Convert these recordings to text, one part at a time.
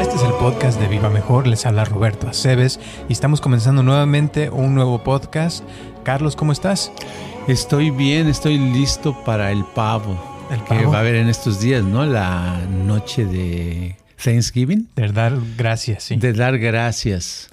Este es el podcast de Viva Mejor, les habla Roberto Aceves y estamos comenzando nuevamente un nuevo podcast. Carlos, ¿cómo estás? Estoy bien, estoy listo para el pavo, El que va a haber en estos días, ¿no? La noche de Thanksgiving, De dar gracias, sí. de dar gracias.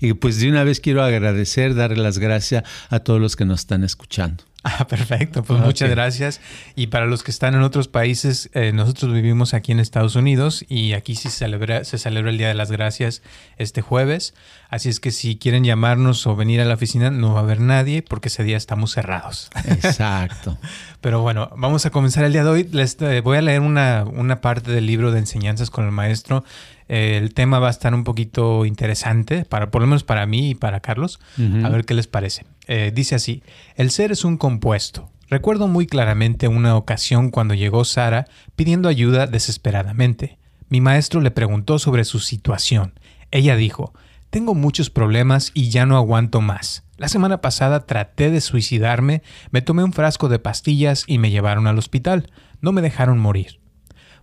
Y pues de una vez quiero agradecer, darle las gracias a todos los que nos están escuchando. Ah, perfecto, pues Ok. muchas gracias. Y para los que están en otros países, eh, nosotros vivimos aquí en Estados Unidos y aquí sí se celebra, se celebra el Día de las Gracias este jueves. Así es que si quieren llamarnos o venir a la oficina, no va a haber nadie porque ese día estamos cerrados. Exacto. Pero bueno, vamos a comenzar el día de hoy. Les eh, voy a leer una, una parte del libro de enseñanzas con el maestro. Eh, el tema va a estar un poquito interesante, para, por lo menos para mí y para Carlos. A ver qué les parece. Eh, dice así, el ser es un compuesto. Recuerdo muy claramente una ocasión cuando llegó Sara pidiendo ayuda desesperadamente. Mi maestro le preguntó sobre su situación. Ella dijo, tengo muchos problemas y ya no aguanto más. La semana pasada traté de suicidarme, me tomé un frasco de pastillas y me llevaron al hospital. No me dejaron morir.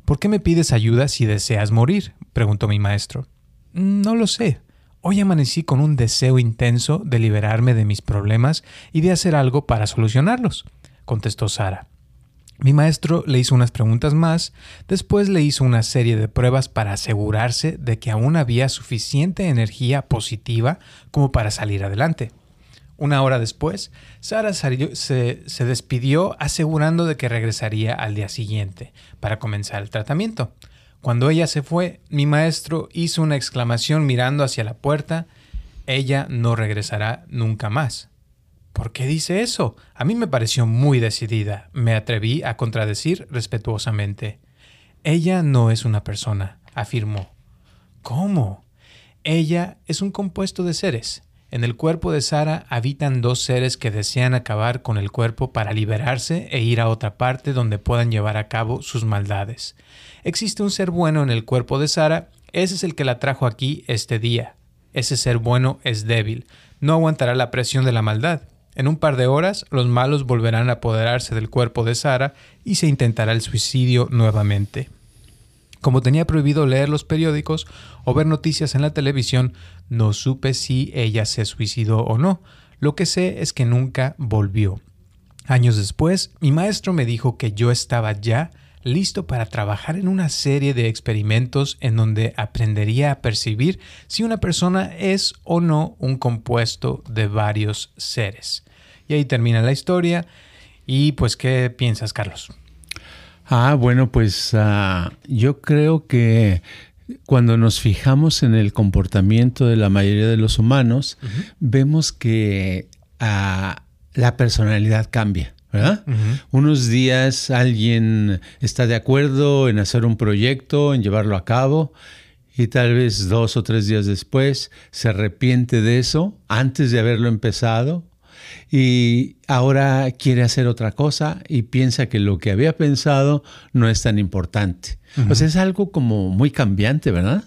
¿Por qué me pides ayuda si deseas morir? preguntó mi maestro. No lo sé. Hoy amanecí con un deseo intenso de liberarme de mis problemas y de hacer algo para solucionarlos, contestó Sara. Mi maestro le hizo unas preguntas más, después le hizo una serie de pruebas para asegurarse de que aún había suficiente energía positiva como para salir adelante. Una hora después, Sara se, se despidió asegurando de que regresaría al día siguiente para comenzar el tratamiento. Cuando ella se fue, mi maestro hizo una exclamación mirando hacia la puerta. Ella no regresará nunca más. ¿Por qué dice eso? A mí me pareció muy decidida. Me atreví a contradecir respetuosamente. Ella no es una persona, afirmó. ¿Cómo? Ella es un compuesto de seres. En el cuerpo de Sara habitan dos seres que desean acabar con el cuerpo para liberarse e ir a otra parte donde puedan llevar a cabo sus maldades. Existe un ser bueno en el cuerpo de Sara, ese es el que la trajo aquí este día. Ese ser bueno es débil, no aguantará la presión de la maldad. En un par de horas, los malos volverán a apoderarse del cuerpo de Sara y se intentará el suicidio nuevamente. Como tenía prohibido leer los periódicos o ver noticias en la televisión, no supe si ella se suicidó o no. Lo que sé es que nunca volvió. Años después, mi maestro me dijo que yo estaba ya listo para trabajar en una serie de experimentos en donde aprendería a percibir si una persona es o no un compuesto de varios seres. Y ahí termina la historia. Y pues, ¿qué piensas, Carlos? Ah, bueno, pues ah, yo creo que cuando nos fijamos en el comportamiento de la mayoría de los humanos, vemos que ah, la personalidad cambia. ¿verdad? Unos días alguien está de acuerdo en hacer un proyecto, en llevarlo a cabo, y tal vez dos o tres días después se arrepiente de eso antes de haberlo empezado y ahora quiere hacer otra cosa y piensa que lo que había pensado no es tan importante. O sea, es algo como muy cambiante, ¿verdad?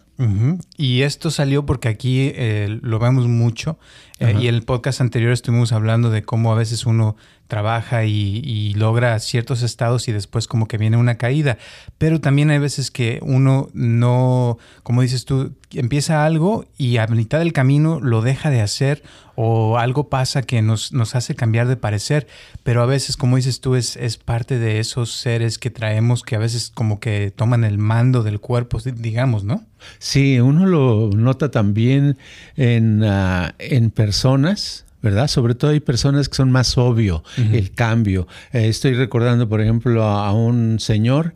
Y esto salió porque aquí eh, lo vemos mucho. eh, y en el podcast anterior estuvimos hablando de cómo a veces uno trabaja y, logra ciertos estados y después como que viene una caída. Pero también hay veces que uno no, como dices tú, empieza algo y a mitad del camino lo deja de hacer o algo pasa que nos, nos hace cambiar de parecer. Pero a veces, como dices tú, es, es parte de esos seres que traemos que a veces como que toman el mando del cuerpo, digamos, ¿no? Sí, uno lo nota también en, ah, en personas. ¿Verdad? Sobre todo hay personas que son más obvio el cambio. Eh, estoy recordando, por ejemplo, a, a un señor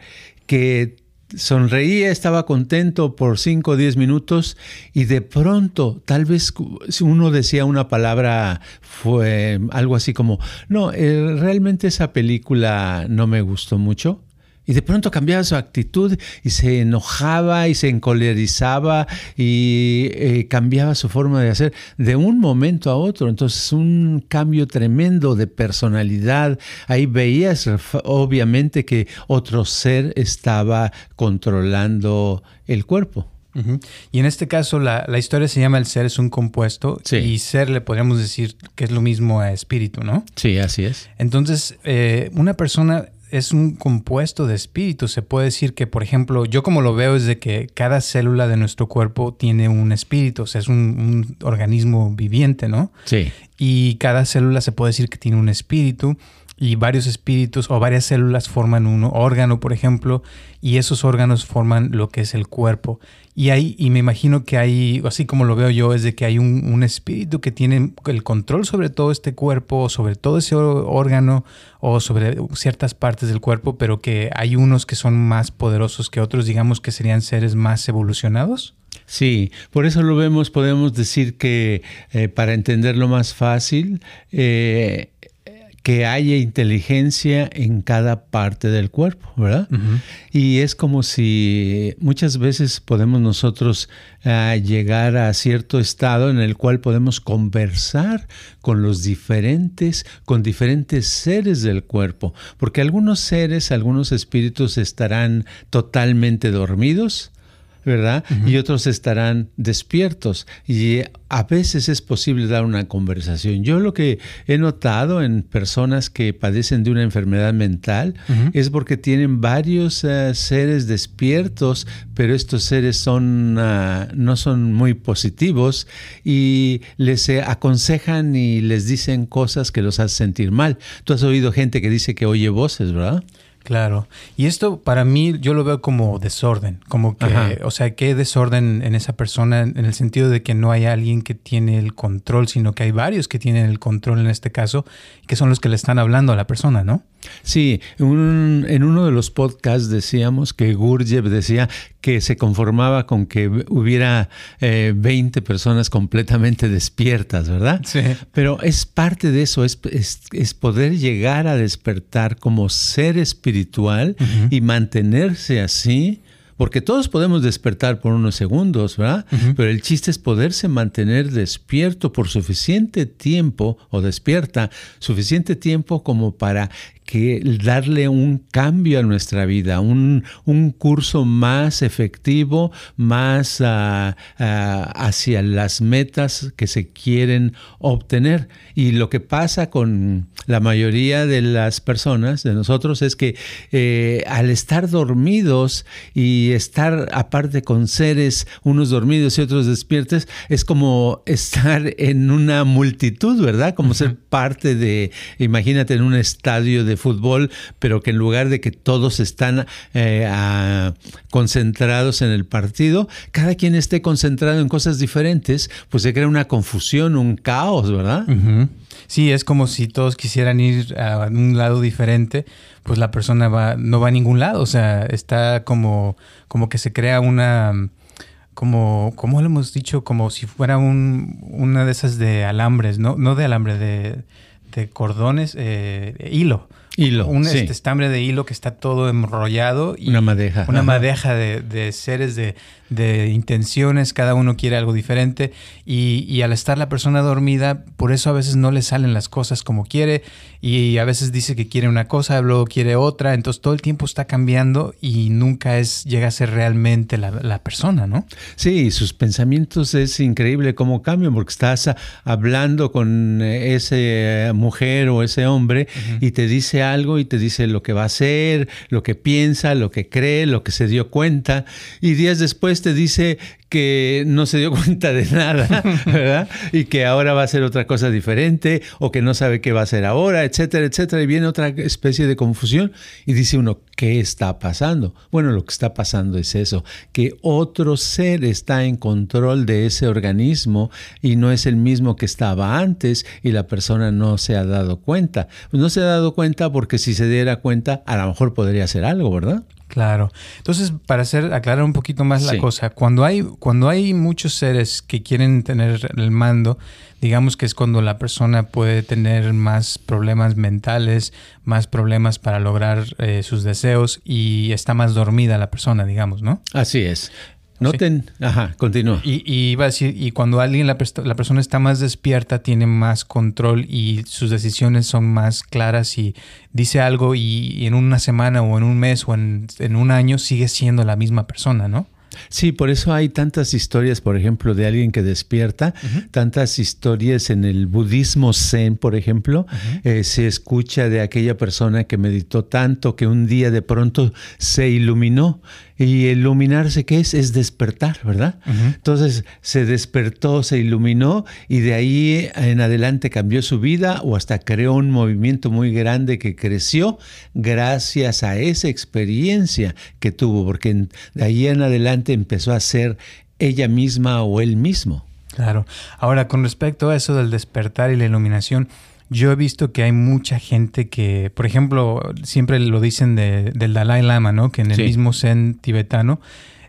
que sonreía, estaba contento por 5 o 10 minutos y de pronto, tal vez uno decía una palabra, fue algo así como, no, eh, realmente esa película no me gustó mucho. Y de pronto cambiaba su actitud y se enojaba y se encolerizaba y eh, cambiaba su forma de hacer de un momento a otro. Entonces un cambio tremendo de personalidad. Ahí veías obviamente que otro ser estaba controlando el cuerpo. Y en este caso la, historia se llama El ser es un compuesto y ser le podríamos decir que es lo mismo a espíritu, ¿no? Sí, así es. Entonces, eh, una persona es un compuesto de espíritu. Se puede decir que, por ejemplo, yo como lo veo es de que cada célula de nuestro cuerpo tiene un espíritu, o sea, es un, un organismo viviente, ¿no? Sí. Y cada célula se puede decir que tiene un espíritu y varios espíritus o varias células forman un órgano, por ejemplo, y esos órganos forman lo que es el cuerpo. Y ahí, y me imagino que hay, así como lo veo yo, es de que hay un, espíritu que tiene el control sobre todo este cuerpo, sobre todo ese órgano o sobre ciertas partes del cuerpo, pero que hay unos que son más poderosos que otros, digamos que serían seres más evolucionados. Sí, por eso lo vemos, podemos decir que eh, para entenderlo más fácil, eh, que haya inteligencia en cada parte del cuerpo, ¿verdad? Y es como si muchas veces podemos nosotros eh, llegar a cierto estado en el cual podemos conversar con los diferentes, con diferentes seres del cuerpo, porque algunos seres, algunos espíritus estarán totalmente dormidos, ¿verdad? Y otros estarán despiertos. Y a veces es posible dar una conversación. Yo lo que he notado en personas que padecen de una enfermedad mental es porque tienen varios eh, seres despiertos, pero estos seres son, ah, no son muy positivos y les eh, aconsejan y les dicen cosas que los hacen sentir mal. Tú has oído gente que dice que oye voces, ¿verdad? Claro. Y esto para mí yo lo veo como desorden, como que, o sea, que desorden en esa persona en el sentido de que no hay alguien que tiene el control, sino que hay varios que tienen el control en este caso, que son los que le están hablando a la persona, ¿no? Sí, en uno de los podcasts decíamos que Gurdjieff decía que se conformaba con que hubiera 20 eh, personas completamente despiertas, ¿verdad? Sí. Pero es parte de eso, es, es, poder llegar a despertar como ser espiritual y mantenerse así porque todos podemos despertar por unos segundos, ¿verdad? Pero el chiste es poderse mantener despierto por suficiente tiempo o despierta suficiente tiempo como para que darle un cambio a nuestra vida, un, curso más efectivo, más ah, hacia las metas que se quieren obtener. Y lo que pasa con la mayoría de las personas, de nosotros, es que eh, al estar dormidos y estar aparte con seres, unos dormidos y otros despiertos, es como estar en una multitud, ¿verdad? Como ser parte de, imagínate, en un estadio de fútbol, pero que en lugar de que todos están eh, concentrados en el partido, cada quien esté concentrado en cosas diferentes, pues se crea una confusión, un caos, ¿verdad? Sí, es como si todos quisieran ir a un lado diferente, pues la persona va, no va a ningún lado, o sea, está como, como que se crea una como, como lo hemos dicho, como si fuera un, una de esas de alambres, no, no de alambre, de, cordones, eh, hilo. Hilo. Un este, estambre de hilo que está todo enrollado. Y una madeja. Una madeja de, de seres de, de intenciones, cada uno quiere algo diferente y, al estar la persona dormida, por eso a veces no le salen las cosas como quiere y a veces dice que quiere una cosa, luego quiere otra, entonces todo el tiempo está cambiando y nunca es llega a ser realmente la, persona, ¿no? Sí, sus pensamientos es increíble cómo cambian porque estás hablando con esa mujer o ese hombre y te dice algo y te dice lo que va a hacer, lo que piensa, lo que cree, lo que se dio cuenta y días después te dice que no se dio cuenta de nada, ¿verdad? Y que ahora va a ser otra cosa diferente o que no sabe qué va a hacer ahora, etcétera, etcétera. Y viene otra especie de confusión y dice uno, ¿qué está pasando? Bueno, lo que está pasando es eso, que otro ser está en control de ese organismo y no es el mismo que estaba antes y la persona no se ha dado cuenta. no se ha dado cuenta porque si se diera cuenta, a lo mejor podría hacer algo, ¿verdad? Claro. Entonces, para hacer, aclarar un poquito más la cosa, cuando hay, cuando hay muchos seres que quieren tener el mando, digamos que es cuando la persona puede tener más problemas mentales, más problemas para lograr eh, sus deseos y está más dormida la persona, digamos, ¿no? Así es. Noten, ajá, continúa. Y, y, iba a decir, y cuando alguien, la, la, persona está más despierta, tiene más control y sus decisiones son más claras y dice algo y, en una semana o en un mes o en, en un año sigue siendo la misma persona, ¿no? Sí, por eso hay tantas historias, por ejemplo, de alguien que despierta, tantas historias en el budismo zen, por ejemplo, eh, se escucha de aquella persona que meditó tanto que un día de pronto se iluminó y iluminarse, ¿qué es? Es despertar, ¿verdad? Entonces se despertó, se iluminó y de ahí en adelante cambió su vida o hasta creó un movimiento muy grande que creció gracias a esa experiencia que tuvo, porque de ahí en adelante empezó a ser ella misma o él mismo. Claro. Ahora, con respecto a eso del despertar y la iluminación, yo he visto que hay mucha gente que, por ejemplo, siempre lo dicen del Dalai Lama, ¿no? Que en el mismo Zen tibetano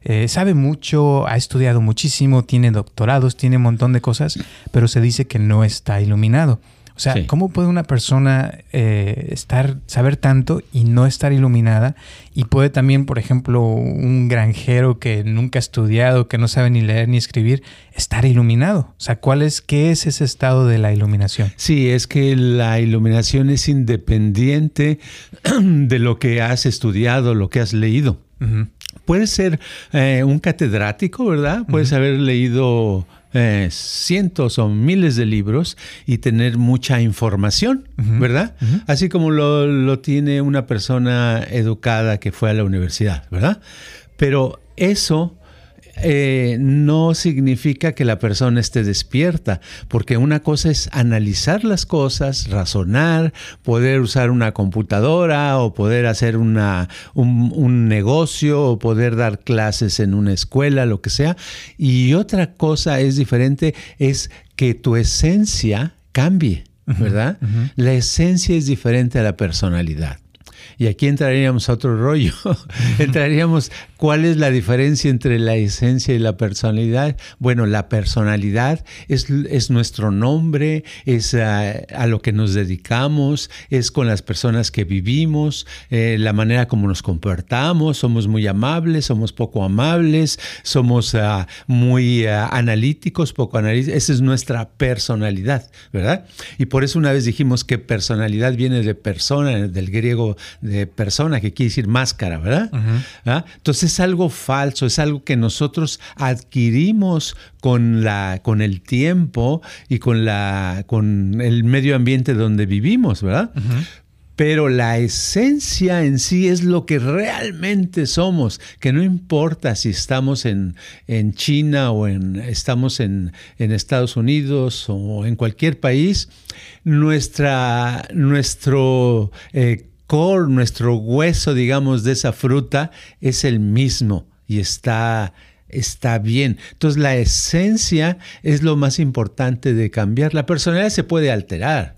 eh, sabe mucho, ha estudiado muchísimo, tiene doctorados, tiene un montón de cosas, pero se dice que no está iluminado. O sea, ¿cómo puede una persona eh, estar, saber tanto y no estar iluminada? Y puede también, por ejemplo, un granjero que nunca ha estudiado, que no sabe ni leer ni escribir, estar iluminado. O sea, ¿cuál es, qué es ese estado de la iluminación? Sí, es que la iluminación es independiente de lo que has estudiado, lo que has leído. Puedes ser eh, un catedrático, ¿verdad? Puedes haber leído eh, cientos o miles de libros y tener mucha información, ¿verdad? Así como lo, lo, tiene una persona educada que fue a la universidad, ¿verdad? Pero eso eh, no significa que la persona esté despierta, porque una cosa es analizar las cosas, razonar, poder usar una computadora o poder hacer una, un, negocio o poder dar clases en una escuela, lo que sea. Y otra cosa es diferente, es que tu esencia cambie, ¿verdad? La esencia es diferente a la personalidad. Y aquí entraríamos a otro rollo. entraríamos, ¿cuál es la diferencia entre la esencia y la personalidad? Bueno, la personalidad es, es nuestro nombre, es a, lo que nos dedicamos, es con las personas que vivimos, eh, la manera como nos comportamos, somos muy amables, somos poco amables, somos ah, muy ah, analíticos, poco analíticos. Esa es nuestra personalidad, ¿verdad? Y por eso una vez dijimos que personalidad viene de persona, del griego de persona, que quiere decir máscara, ¿verdad? ¿Ah? Entonces es algo falso, es algo que nosotros adquirimos con, la, con el tiempo y con, la, con el medio ambiente donde vivimos, ¿verdad? pero la esencia en sí es lo que realmente somos, que no importa si estamos en, en China o en, estamos en, en, Estados Unidos o en cualquier país, nuestra, nuestro eh, nuestro hueso, digamos, de esa fruta es el mismo y está está bien. Entonces la esencia es lo más importante de cambiar. La personalidad se puede alterar.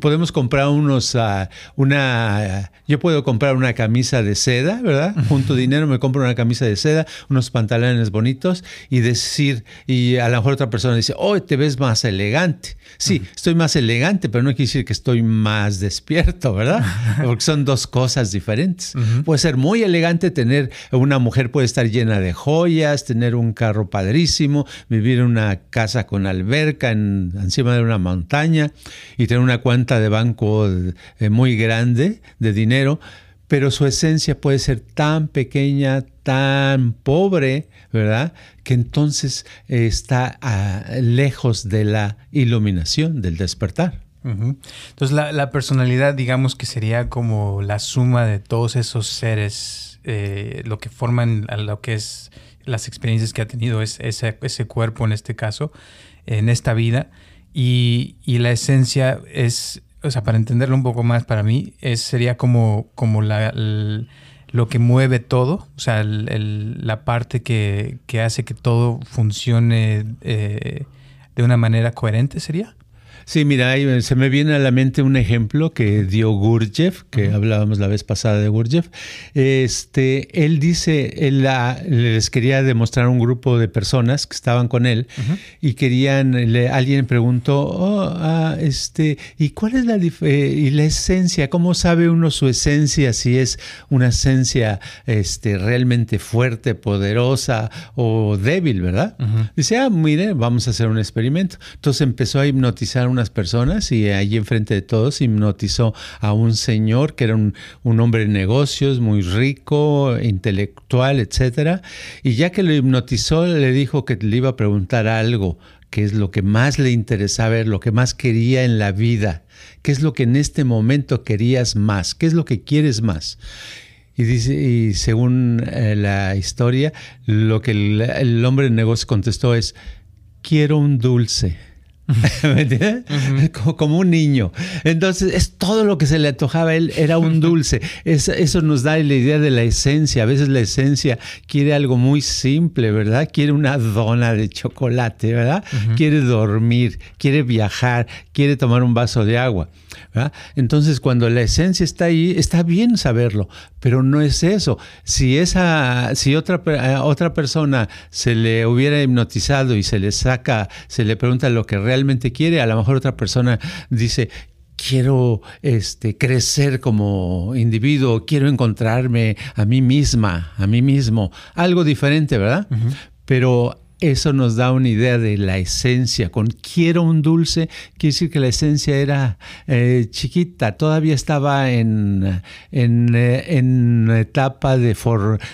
Podemos comprar unos, uh, una, yo puedo comprar una camisa de seda, ¿verdad? Junto dinero me compro una camisa de seda, unos pantalones bonitos y decir, y a lo mejor otra persona dice, oh, te ves más elegante. Sí, estoy más elegante, pero no quiere decir que estoy más despierto, ¿verdad? Porque son dos cosas diferentes. Puede ser muy elegante tener, una mujer puede estar llena de joyas, tener un carro padrísimo, vivir en una casa con alberca encima de una montaña y tener una cuenta de banco eh, muy grande de dinero, pero su esencia puede ser tan pequeña, tan pobre, ¿verdad? Que entonces está ah, lejos de la iluminación, del despertar. Entonces la, personalidad, digamos que sería como la suma de todos esos seres, eh, lo que forman a lo que es las experiencias que ha tenido es, ese, ese cuerpo en este caso, en esta vida. Y, la esencia es, o sea, para entenderlo un poco más para mí, es, sería como, como la, lo que mueve todo, o sea, la parte que, hace que todo funcione eh, de una manera coherente, ¿sería? Sí, mira, se me viene a la mente un ejemplo que dio Gurdjieff, que hablábamos la vez pasada de Gurdjieff. Este, él dice, él les quería demostrar a un grupo de personas que estaban con él y querían, alguien preguntó, oh, ah, este, ¿y cuál es la, eh, y la esencia? ¿Cómo sabe uno su esencia? Si es una esencia este, realmente fuerte, poderosa o débil, ¿verdad? Dice, ah, mire, vamos a hacer un experimento. Entonces empezó a hipnotizar a personas y allí enfrente de todos hipnotizó a un señor que era un, hombre de negocios, muy rico, intelectual, etcétera. Y ya que lo hipnotizó, le dijo que le iba a preguntar algo, que es lo que más le interesaba ver, lo que más quería en la vida, qué es lo que en este momento querías más, qué es lo que quieres más. Y, dice, y según eh, la historia, lo que el, el hombre de negocios contestó es, quiero un dulce. ¿Me entiendes? como, un niño. Entonces, es todo lo que se le antojaba a él, era un dulce. eso nos da la idea de la esencia. A veces la esencia quiere algo muy simple, ¿verdad? Quiere una dona de chocolate, ¿verdad? Quiere dormir, quiere viajar, quiere tomar un vaso de agua. Entonces, cuando la esencia está ahí, está bien saberlo, pero no es eso. Si, esa, si otra, otra persona se le hubiera hipnotizado y se le saca, se le pregunta lo que realmente quiere, a lo mejor otra persona dice, quiero este, crecer como individuo, quiero encontrarme a mí misma, a mí mismo, algo diferente, ¿verdad? Pero eso nos da una idea de la esencia. Con quiero un dulce, quiere decir que la esencia era eh, chiquita, todavía estaba en, en, eh, etapa de,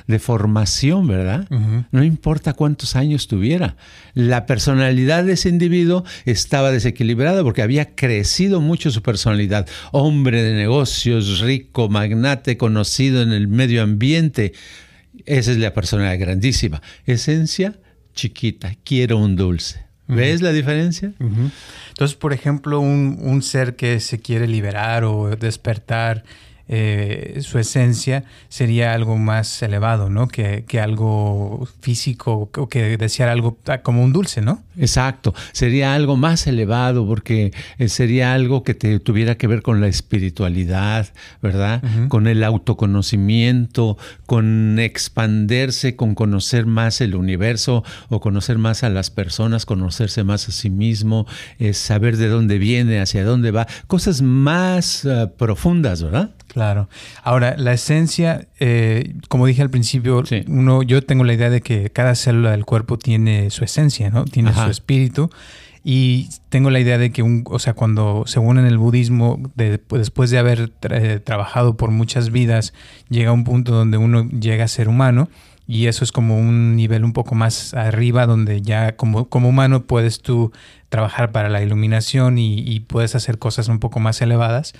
de, formación, ¿verdad? No importa cuántos años tuviera. La personalidad de ese individuo estaba desequilibrada porque había crecido mucho su personalidad. Hombre de negocios, rico, magnate, conocido en el medio ambiente. Esa es la personalidad grandísima. Esencia chiquita, quiero un dulce. ¿Ves la diferencia? Entonces, por ejemplo, un, un, ser que se quiere liberar o despertar eh, su esencia sería algo más elevado, ¿no? Que, algo físico o que desear algo como un dulce, ¿no? Exacto, sería algo más elevado porque eh, sería algo que te tuviera que ver con la espiritualidad, ¿verdad? Con el autoconocimiento, con expanderse, con conocer más el universo o conocer más a las personas, conocerse más a sí mismo, eh, saber de dónde viene, hacia dónde va, cosas más profundas, ¿verdad? Claro. Ahora, la esencia, eh, como dije al principio, uno, yo tengo la idea de que cada célula del cuerpo tiene su esencia, ¿no? Tiene su espíritu. Y tengo la idea de que, un, o sea, cuando según en el budismo, después de haber trabajado por muchas vidas, llega un punto donde uno llega a ser humano. Y eso es como un nivel un poco más arriba, donde ya como, como humano puedes tú trabajar para la iluminación y, y puedes hacer cosas un poco más elevadas.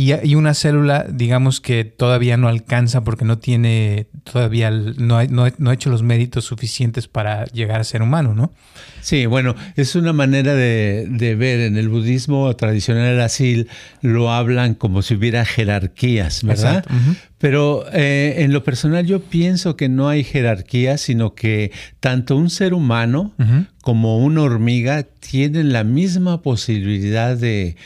Y, una célula, digamos que todavía no alcanza porque no tiene, todavía no, no, no ha hecho los méritos suficientes para llegar a ser humano, ¿no? Sí, bueno, es una manera de, ver. En el budismo tradicional así lo hablan como si hubiera jerarquías, ¿verdad? Pero eh, en lo personal yo pienso que no hay jerarquía, sino que tanto un ser humano como una hormiga tienen la misma posibilidad de,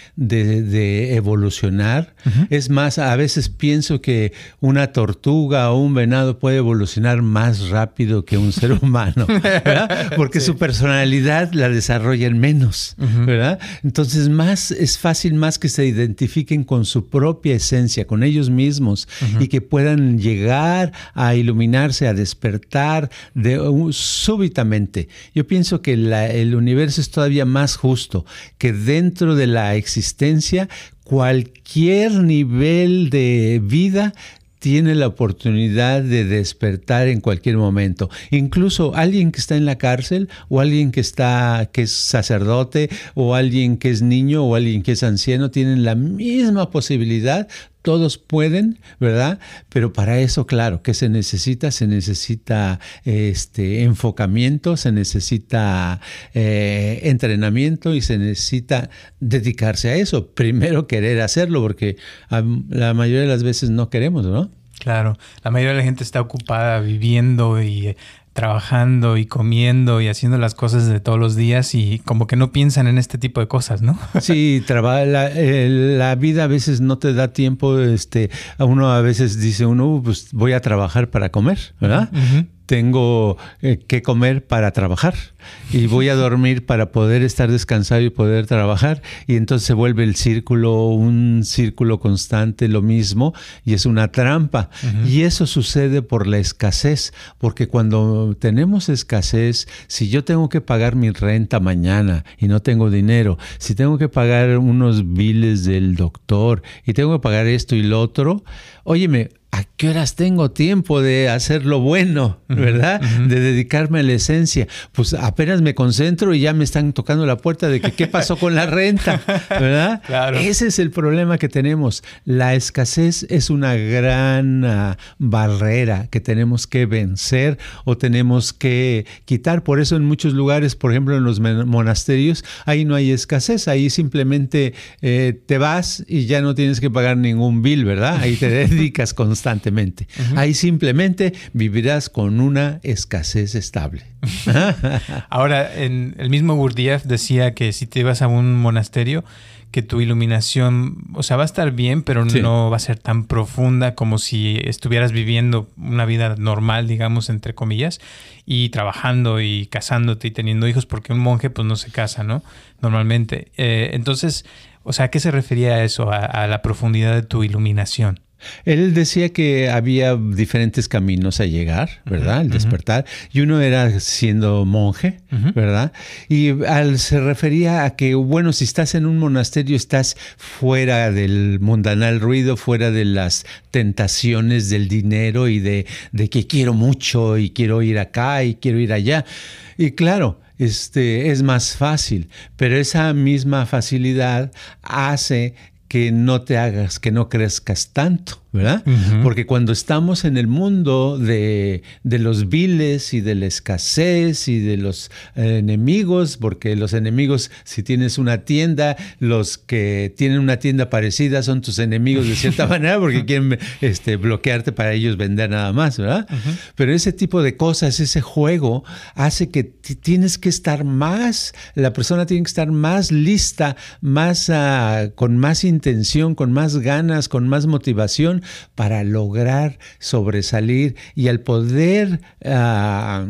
evolucionar. Es más, a veces pienso que una tortuga o un venado puede evolucionar más rápido que un ser humano, ¿verdad? Porque su personalidad la desarrollan menos, ¿verdad? Entonces más es fácil más que se identifiquen con su propia esencia, con ellos mismos y que puedan llegar a iluminarse, a despertar de, súbitamente. Yo pienso que el universo es todavía más justo, que dentro de la existencia cualquier nivel de vida tiene la oportunidad de despertar en cualquier momento. Incluso alguien que está en la cárcel o alguien que está que es sacerdote o alguien que es niño o alguien que es anciano tienen la misma posibilidad todos pueden, ¿verdad? Pero para eso, claro, ¿qué se necesita? Se necesita este, enfocamiento, se necesita eh, entrenamiento y se necesita dedicarse a eso. Primero querer hacerlo, porque la mayoría de las veces no queremos, ¿no? Claro, la mayoría de la gente está ocupada viviendo y trabajando y comiendo y haciendo las cosas de todos los días y como que no piensan en este tipo de cosas, ¿no? Sí, la, la, vida a veces no te da tiempo, este, a uno a veces dice uno, pues voy a trabajar para comer, ¿verdad? Tengo eh, que comer para trabajar. Y voy a dormir para poder estar descansado y poder trabajar. Y entonces se vuelve el círculo un círculo constante lo mismo y es una trampa. Y eso sucede por la escasez porque cuando tenemos escasez si yo tengo que pagar mi renta mañana y no tengo dinero si tengo que pagar unos biles del doctor y tengo que pagar esto y lo otro óyeme ¿a qué horas tengo tiempo de hacer lo bueno, verdad? De dedicarme a la esencia. Pues apenas me concentro y ya me están tocando la puerta de que qué pasó con la renta, ¿verdad? Claro. Ese es el problema que tenemos. La escasez es una gran ah, barrera que tenemos que vencer o tenemos que quitar. Por eso en muchos lugares, por ejemplo en los monasterios, ahí no hay escasez, ahí simplemente eh, te vas y ya no tienes que pagar ningún bill, ¿verdad? Ahí te dedicas constantemente constantemente. Ahí simplemente vivirás con una escasez estable. Ahora, en el mismo Gurdjieff decía que si te ibas a un monasterio, que tu iluminación, o sea, va a estar bien, pero no va a ser tan profunda como si estuvieras viviendo una vida normal, digamos, entre comillas, y trabajando y casándote y teniendo hijos, porque un monje pues no se casa, ¿no? Normalmente. Eh, entonces, o sea, ¿a qué se refería a eso, a la profundidad de tu iluminación? Él decía que había diferentes caminos a llegar, ¿verdad? El despertar. Y uno era siendo monje, ¿verdad? Y al, se refería a que, bueno, si estás en un monasterio, estás fuera del mundanal ruido, fuera de las tentaciones del dinero y de, de que quiero mucho y quiero ir acá y quiero ir allá. Y claro, este, es más fácil, pero esa misma facilidad hace que no te hagas, que no crezcas tanto. ¿Verdad? Porque cuando estamos en el mundo de, los viles y de la escasez y de los eh, enemigos, porque los enemigos, si tienes una tienda, los que tienen una tienda parecida son tus enemigos de cierta manera, porque quieren este, bloquearte para ellos vender nada más, ¿verdad? Pero ese tipo de cosas, ese juego, hace que tienes que estar más, la persona tiene que estar más lista, más ah, con más intención, con más ganas, con más motivación para lograr sobresalir y al poder ah,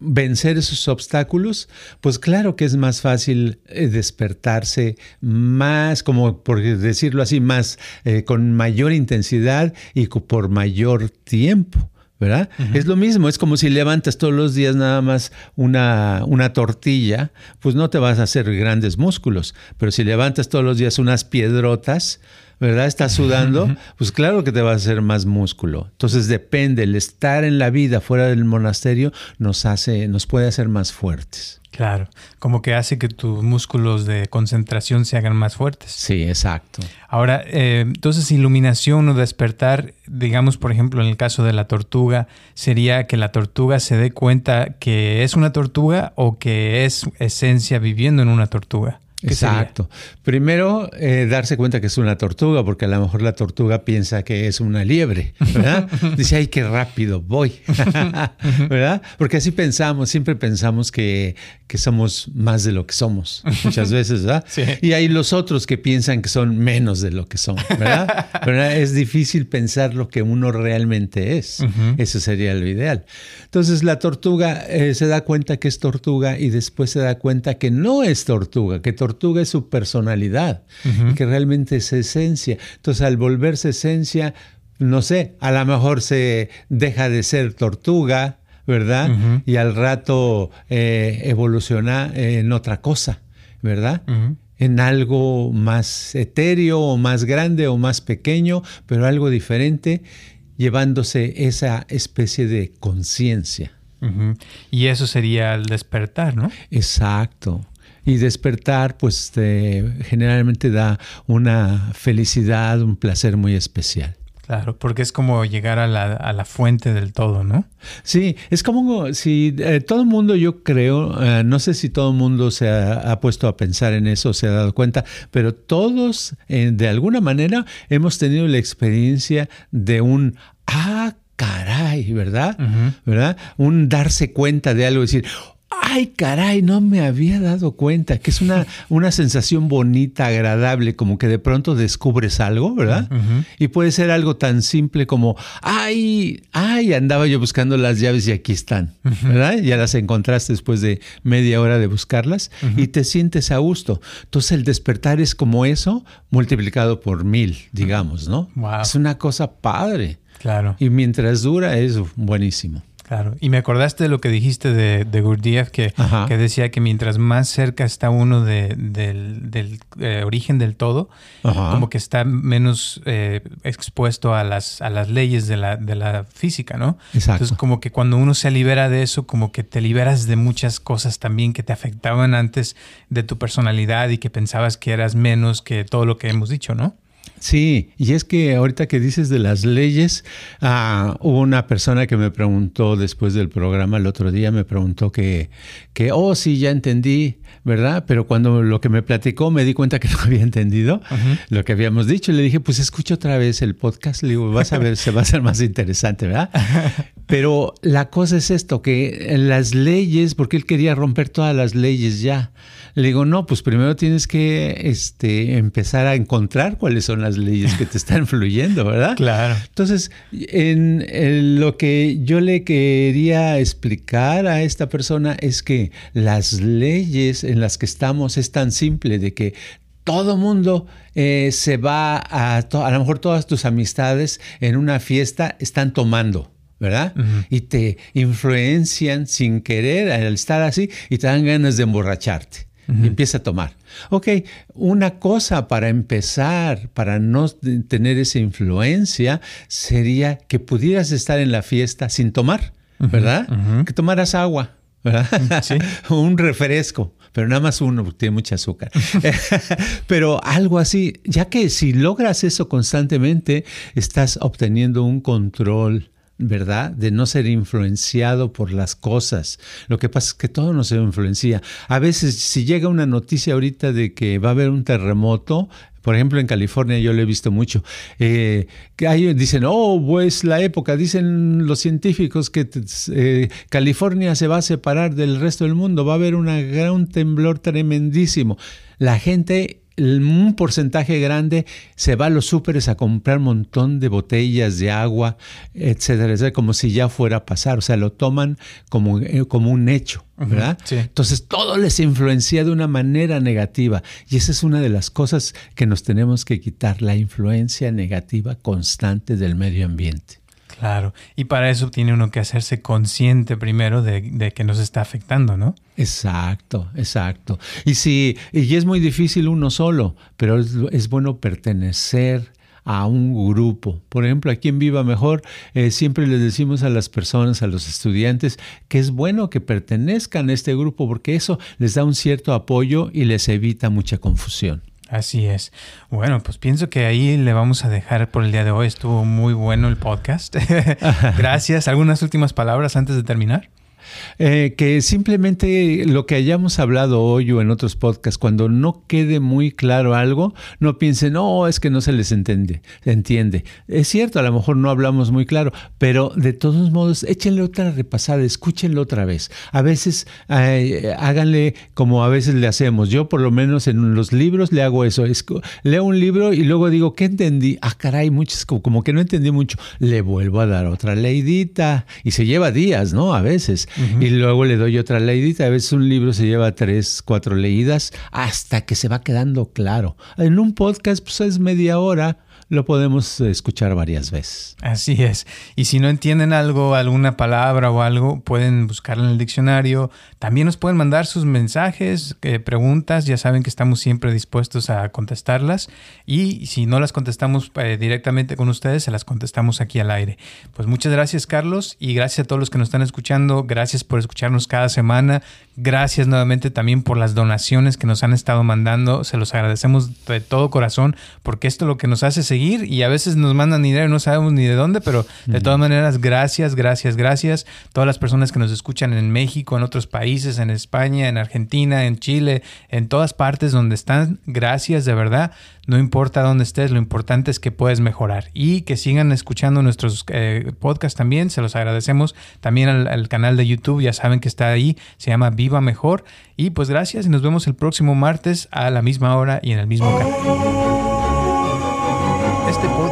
vencer esos obstáculos, pues claro que es más fácil eh, despertarse más, como por decirlo así, más eh, con mayor intensidad y por mayor tiempo. ¿verdad? Es lo mismo, es como si levantas todos los días nada más una, una, tortilla, pues no te vas a hacer grandes músculos, pero si levantas todos los días unas piedrotas, ¿verdad? Estás sudando, pues claro que te va a hacer más músculo. Entonces depende, el estar en la vida fuera del monasterio nos hace, nos puede hacer más fuertes. Claro, como que hace que tus músculos de concentración se hagan más fuertes. Sí, exacto. Ahora, eh, entonces iluminación o despertar, digamos por ejemplo en el caso de la tortuga, sería que la tortuga se dé cuenta que es una tortuga o que es esencia viviendo en una tortuga. Exacto. Primero, eh, darse cuenta que es una tortuga, porque a lo mejor la tortuga piensa que es una liebre, ¿verdad? Dice, ay, qué rápido voy, ¿verdad? Porque así pensamos, siempre pensamos que, que, somos más de lo que somos, muchas veces, ¿verdad? Y hay los otros que piensan que son menos de lo que son, ¿verdad? Es difícil pensar lo que uno realmente es. Eso sería lo ideal. Entonces, la tortuga eh, se da cuenta que es tortuga y después se da cuenta que no es tortuga, que tortuga tortuga es su personalidad, que realmente es esencia. Entonces, al volverse esencia, no sé, a lo mejor se deja de ser tortuga, ¿verdad? Y al rato eh, evoluciona en otra cosa, ¿verdad? En algo más etéreo o más grande o más pequeño, pero algo diferente, llevándose esa especie de conciencia. Y eso sería el despertar, ¿no? Exacto. Y despertar, pues generalmente da una felicidad, un placer muy especial. Claro, porque es como llegar a la, fuente del todo, ¿no? Sí, es como si eh, todo el mundo, yo creo, eh, no sé si todo el mundo se ha, puesto a pensar en eso, se ha dado cuenta, pero todos, eh, de alguna manera, hemos tenido la experiencia de un, ah, caray caray, ¿verdad? ¿verdad? Un darse cuenta de algo, decir, ay caray, no me había dado cuenta, que es una, una sensación bonita, agradable, como que de pronto descubres algo, ¿verdad? Y puede ser algo tan simple como, ay, ay, andaba yo buscando las llaves y aquí están, ¿verdad? Ya las encontraste después de media hora de buscarlas y te sientes a gusto. Entonces el despertar es como eso multiplicado por mil, digamos, ¿no? Es una cosa padre. Claro. Y mientras dura es buenísimo. Claro, y me acordaste de lo que dijiste de, de Gurdjieff, que, que, decía que mientras más cerca está uno del, eh, origen del todo, como que está menos eh, expuesto a las, a las leyes de la, de la física, ¿no? Exacto. Entonces, como que cuando uno se libera de eso, como que te liberas de muchas cosas también que te afectaban antes de tu personalidad y que pensabas que eras menos que todo lo que hemos dicho, ¿no? Sí, y es que ahorita que dices de las leyes, ah, hubo una persona que me preguntó después del programa el otro día, me preguntó que, que, oh, sí, ya entendí, ¿verdad? Pero cuando lo que me platicó me di cuenta que no había entendido lo que habíamos dicho. Le dije, pues escucha otra vez el podcast, le digo, vas a ver, se va a hacer más interesante, ¿verdad? Pero la cosa es esto, que las leyes, porque él quería romper todas las leyes ya. Le digo, no, pues primero tienes que este, empezar a encontrar cuáles son las leyes que te están influyendo, ¿verdad? Claro. Entonces, en, lo que yo le quería explicar a esta persona es que las leyes en las que estamos es tan simple de que todo mundo eh, se va a, a lo mejor todas tus amistades en una fiesta están tomando. ¿verdad? Y te influencian sin querer al estar así y te dan ganas de emborracharte empieza a tomar. Ok, una cosa para empezar, para no tener esa influencia, sería que pudieras estar en la fiesta sin tomar, ¿verdad? Que tomaras agua. ¿verdad? Sí. un refresco, pero nada más uno porque tiene mucha azúcar. pero algo así, ya que si logras eso constantemente, estás obteniendo un control ¿verdad? De no ser influenciado por las cosas. Lo que pasa es que todo nos influencia. A veces, si llega una noticia ahorita de que va a haber un terremoto, por ejemplo, en California yo lo he visto mucho. Eh, que dicen, oh, pues la época, dicen los científicos que eh, California se va a separar del resto del mundo, va a haber un gran temblor tremendísimo. La gente un porcentaje grande se va a los súperes a comprar un montón de botellas de agua, etcétera, etcétera, como si ya fuera a pasar. O sea, lo toman como, eh, como un hecho, ¿verdad? Entonces todo les influencia de una manera negativa. Y esa es una de las cosas que nos tenemos que quitar, la influencia negativa constante del medio ambiente. Claro, y para eso tiene uno que hacerse consciente primero de, que nos está afectando, ¿no? Exacto, exacto. Y sí, y es muy difícil uno solo, pero es, bueno pertenecer a un grupo. Por ejemplo, aquí en Viva Mejor eh, siempre les decimos a las personas, a los estudiantes, que es bueno que pertenezcan a este grupo porque eso les da un cierto apoyo y les evita mucha confusión. Así es. Bueno, pues pienso que ahí le vamos a dejar por el día de hoy. Estuvo muy bueno el podcast. Gracias. ¿Algunas últimas palabras antes de terminar? Eh, que simplemente lo que hayamos hablado hoy o en otros podcasts, cuando no quede muy claro algo, no piensen, no, es que no se les entiende, entiende. Es cierto, a lo mejor no hablamos muy claro, pero de todos modos, échenle otra repasada, escúchenlo otra vez. A veces háganle como a veces le hacemos. Yo por lo menos en los libros le hago eso. leo un libro y luego digo, ¿qué entendí? Ah, caray, muchos como, que no entendí mucho. Le vuelvo a dar otra leidita y se lleva días, ¿no? A veces y luego le doy otra leidita. A veces un libro se lleva tres, cuatro leídas hasta que se va quedando claro. En un podcast pues es media hora lo podemos escuchar varias veces. Así es. Y si no entienden algo, alguna palabra o algo, pueden buscarla en el diccionario. También nos pueden mandar sus mensajes, eh, preguntas. Ya saben que estamos siempre dispuestos a contestarlas. Y si no las contestamos eh, directamente con ustedes, se las contestamos aquí al aire. Pues muchas gracias, Carlos. Y gracias a todos los que nos están escuchando. Gracias por escucharnos cada semana. Gracias nuevamente también por las donaciones que nos han estado mandando. Se los agradecemos de todo corazón porque esto es lo que nos hace seguir seguir y a veces nos mandan dinero y no sabemos ni de dónde, pero de todas maneras, gracias, gracias, gracias. Todas las personas que nos escuchan en México, en otros países, en España, en Argentina, en Chile, en todas partes donde están, gracias de verdad. No importa dónde estés, lo importante es que puedes mejorar y que sigan escuchando nuestros eh, podcasts también, se los agradecemos. También al, al canal de YouTube, ya saben que está ahí, se llama Viva Mejor. Y pues gracias y nos vemos el próximo martes a la misma hora y en el mismo canal.